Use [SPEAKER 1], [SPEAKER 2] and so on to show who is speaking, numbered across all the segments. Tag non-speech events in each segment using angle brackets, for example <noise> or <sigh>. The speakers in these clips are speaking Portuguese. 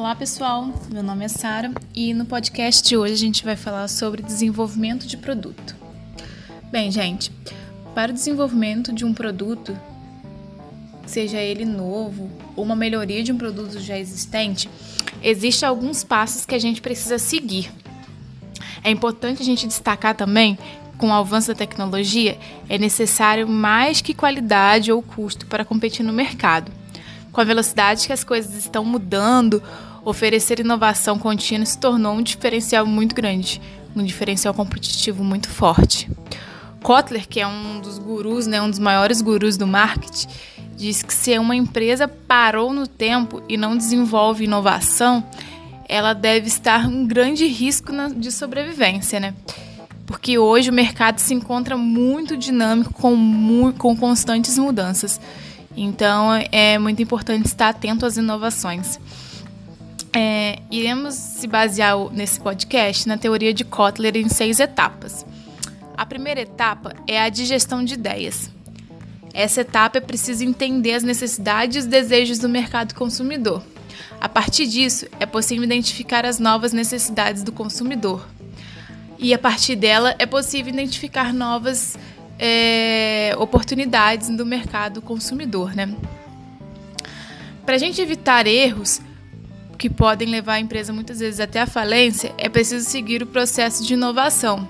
[SPEAKER 1] Olá pessoal, meu nome é Sara e no podcast de hoje a gente vai falar sobre desenvolvimento de produto. Bem, gente, para o desenvolvimento de um produto, seja ele novo ou uma melhoria de um produto já existente, existem alguns passos que a gente precisa seguir. É importante a gente destacar também com o avanço da tecnologia, é necessário mais que qualidade ou custo para competir no mercado. Com a velocidade que as coisas estão mudando, oferecer inovação contínua se tornou um diferencial muito grande, um diferencial competitivo muito forte. Kotler, que é um dos gurus, né, um dos maiores gurus do marketing, diz que se uma empresa parou no tempo e não desenvolve inovação, ela deve estar em grande risco de sobrevivência, né? Porque hoje o mercado se encontra muito dinâmico, com, com constantes mudanças. Então é muito importante estar atento às inovações. É, iremos se basear nesse podcast na teoria de Kotler em seis etapas. A primeira etapa é a digestão de ideias. Essa etapa é preciso entender as necessidades e os desejos do mercado consumidor. A partir disso, é possível identificar as novas necessidades do consumidor. E a partir dela, é possível identificar novas é, oportunidades do mercado consumidor, né? Para a gente evitar erros que podem levar a empresa muitas vezes até a falência, é preciso seguir o processo de inovação.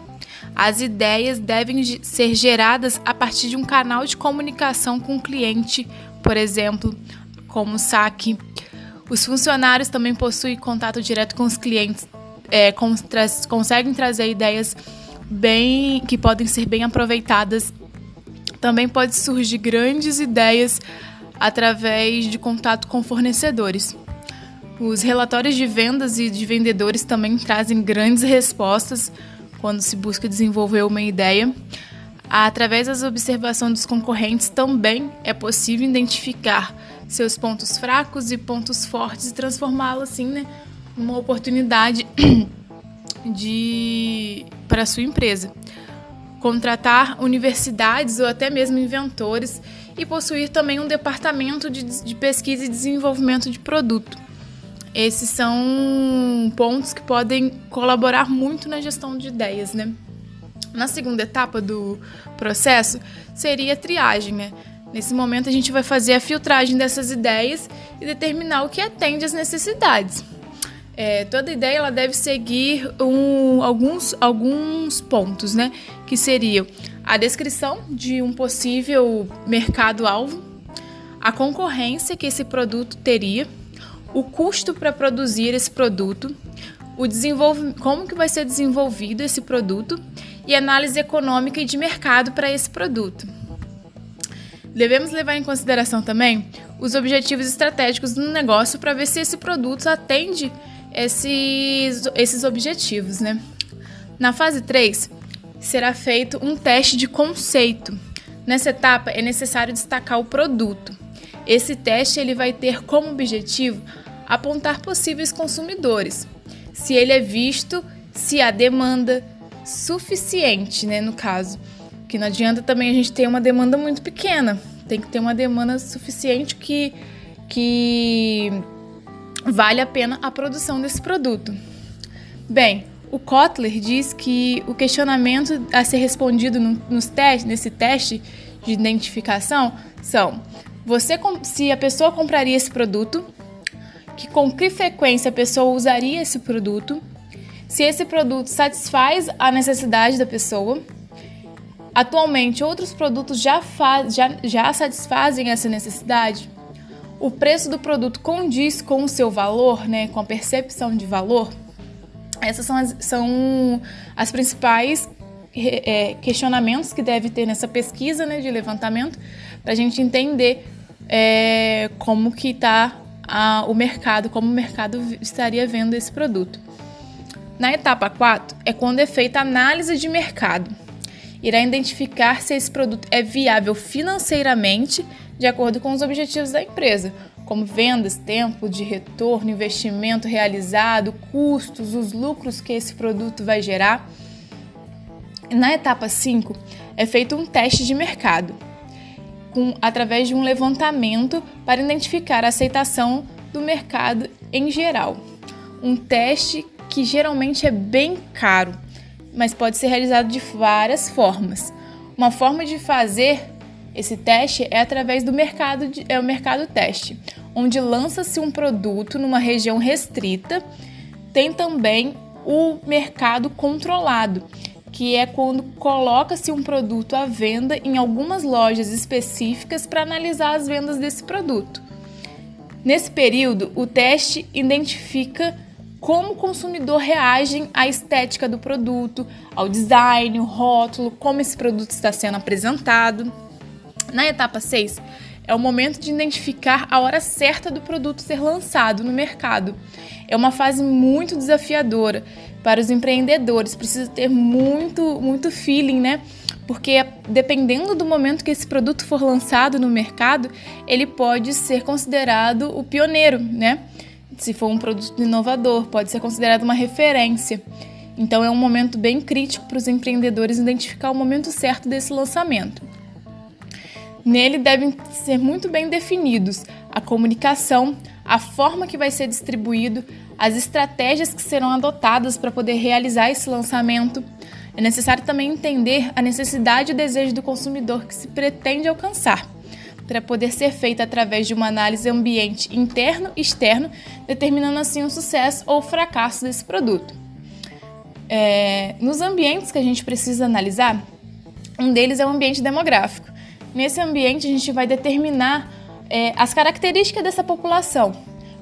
[SPEAKER 1] As ideias devem ser geradas a partir de um canal de comunicação com o cliente, por exemplo, como o saque. Os funcionários também possuem contato direto com os clientes, é, conseguem trazer ideias bem que podem ser bem aproveitadas. Também pode surgir grandes ideias através de contato com fornecedores. Os relatórios de vendas e de vendedores também trazem grandes respostas quando se busca desenvolver uma ideia. Através das observações dos concorrentes também é possível identificar seus pontos fracos e pontos fortes e transformá-lo assim, né, numa oportunidade <clears throat> de para sua empresa. Contratar universidades ou até mesmo inventores e possuir também um departamento de, de pesquisa e desenvolvimento de produto. Esses são pontos que podem colaborar muito na gestão de ideias, né? Na segunda etapa do processo seria a triagem, né? Nesse momento a gente vai fazer a filtragem dessas ideias e determinar o que atende às necessidades. É, toda ideia ela deve seguir um, alguns, alguns pontos, né? Que seriam a descrição de um possível mercado-alvo, a concorrência que esse produto teria, o custo para produzir esse produto, o como que vai ser desenvolvido esse produto e análise econômica e de mercado para esse produto. Devemos levar em consideração também os objetivos estratégicos do negócio para ver se esse produto atende esses, esses objetivos, né? Na fase 3, será feito um teste de conceito. Nessa etapa é necessário destacar o produto. Esse teste ele vai ter como objetivo apontar possíveis consumidores, se ele é visto, se há demanda suficiente, né, no caso, que não adianta também a gente ter uma demanda muito pequena, tem que ter uma demanda suficiente que que vale a pena a produção desse produto. Bem, o Kotler diz que o questionamento a ser respondido no, nos testes, nesse teste de identificação são: você se a pessoa compraria esse produto, que com que frequência a pessoa usaria esse produto, se esse produto satisfaz a necessidade da pessoa. Atualmente, outros produtos já, faz, já, já satisfazem essa necessidade o preço do produto condiz com o seu valor, né, com a percepção de valor, essas são as, são as principais é, questionamentos que deve ter nessa pesquisa né, de levantamento para a gente entender é, como que está o mercado, como o mercado estaria vendo esse produto. Na etapa 4 é quando é feita a análise de mercado. Irá identificar se esse produto é viável financeiramente de acordo com os objetivos da empresa, como vendas, tempo de retorno, investimento realizado, custos, os lucros que esse produto vai gerar. Na etapa 5, é feito um teste de mercado, com, através de um levantamento para identificar a aceitação do mercado em geral. Um teste que geralmente é bem caro, mas pode ser realizado de várias formas. Uma forma de fazer esse teste é através do mercado de, é o mercado teste, onde lança-se um produto numa região restrita. Tem também o mercado controlado, que é quando coloca-se um produto à venda em algumas lojas específicas para analisar as vendas desse produto. Nesse período, o teste identifica como o consumidor reage à estética do produto, ao design, o rótulo, como esse produto está sendo apresentado. Na etapa 6, é o momento de identificar a hora certa do produto ser lançado no mercado. É uma fase muito desafiadora para os empreendedores, precisa ter muito, muito feeling, né? Porque dependendo do momento que esse produto for lançado no mercado, ele pode ser considerado o pioneiro, né? Se for um produto inovador, pode ser considerado uma referência. Então é um momento bem crítico para os empreendedores identificar o momento certo desse lançamento. Nele devem ser muito bem definidos a comunicação, a forma que vai ser distribuído, as estratégias que serão adotadas para poder realizar esse lançamento. É necessário também entender a necessidade e o desejo do consumidor que se pretende alcançar para poder ser feita através de uma análise ambiente interno e externo, determinando assim o sucesso ou o fracasso desse produto. É, nos ambientes que a gente precisa analisar, um deles é o ambiente demográfico. Nesse ambiente, a gente vai determinar é, as características dessa população,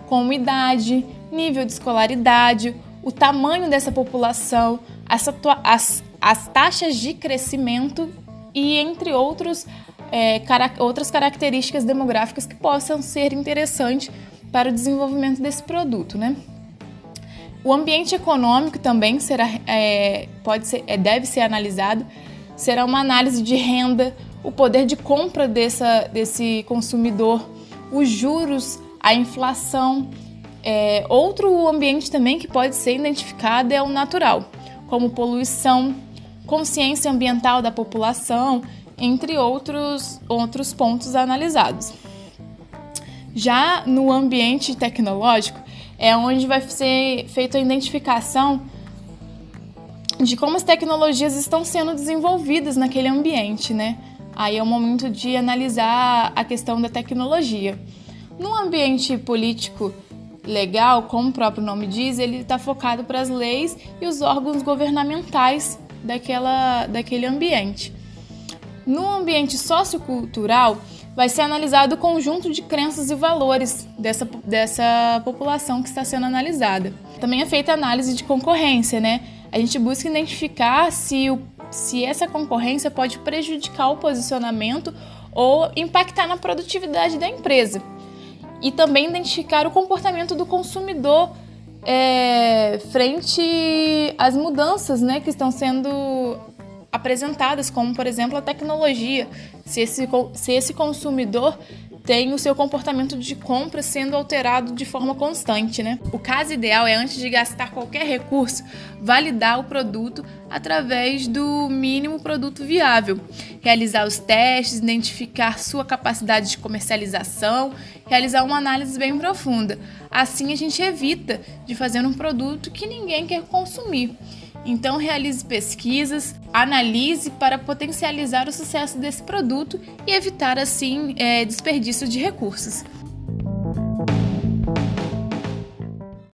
[SPEAKER 1] como idade, nível de escolaridade, o tamanho dessa população, as, as, as taxas de crescimento e, entre outros, é, cara, outras características demográficas que possam ser interessantes para o desenvolvimento desse produto, né? O ambiente econômico também será, é, pode ser, é, deve ser analisado. Será uma análise de renda, o poder de compra dessa, desse consumidor, os juros, a inflação. É, outro ambiente também que pode ser identificado é o natural, como poluição, consciência ambiental da população, entre outros, outros pontos analisados. Já no ambiente tecnológico, é onde vai ser feita a identificação de como as tecnologias estão sendo desenvolvidas naquele ambiente, né? Aí é o momento de analisar a questão da tecnologia. No ambiente político legal, como o próprio nome diz, ele está focado para as leis e os órgãos governamentais daquela, daquele ambiente. No ambiente sociocultural, vai ser analisado o conjunto de crenças e valores dessa, dessa população que está sendo analisada. Também é feita análise de concorrência, né? A gente busca identificar se, o, se essa concorrência pode prejudicar o posicionamento ou impactar na produtividade da empresa. E também identificar o comportamento do consumidor é, frente às mudanças né, que estão sendo apresentadas, como por exemplo a tecnologia, se esse, se esse consumidor tem o seu comportamento de compra sendo alterado de forma constante, né? O caso ideal é antes de gastar qualquer recurso, validar o produto através do mínimo produto viável, realizar os testes, identificar sua capacidade de comercialização, realizar uma análise bem profunda. Assim a gente evita de fazer um produto que ninguém quer consumir. Então, realize pesquisas, analise para potencializar o sucesso desse produto e evitar, assim, é, desperdício de recursos.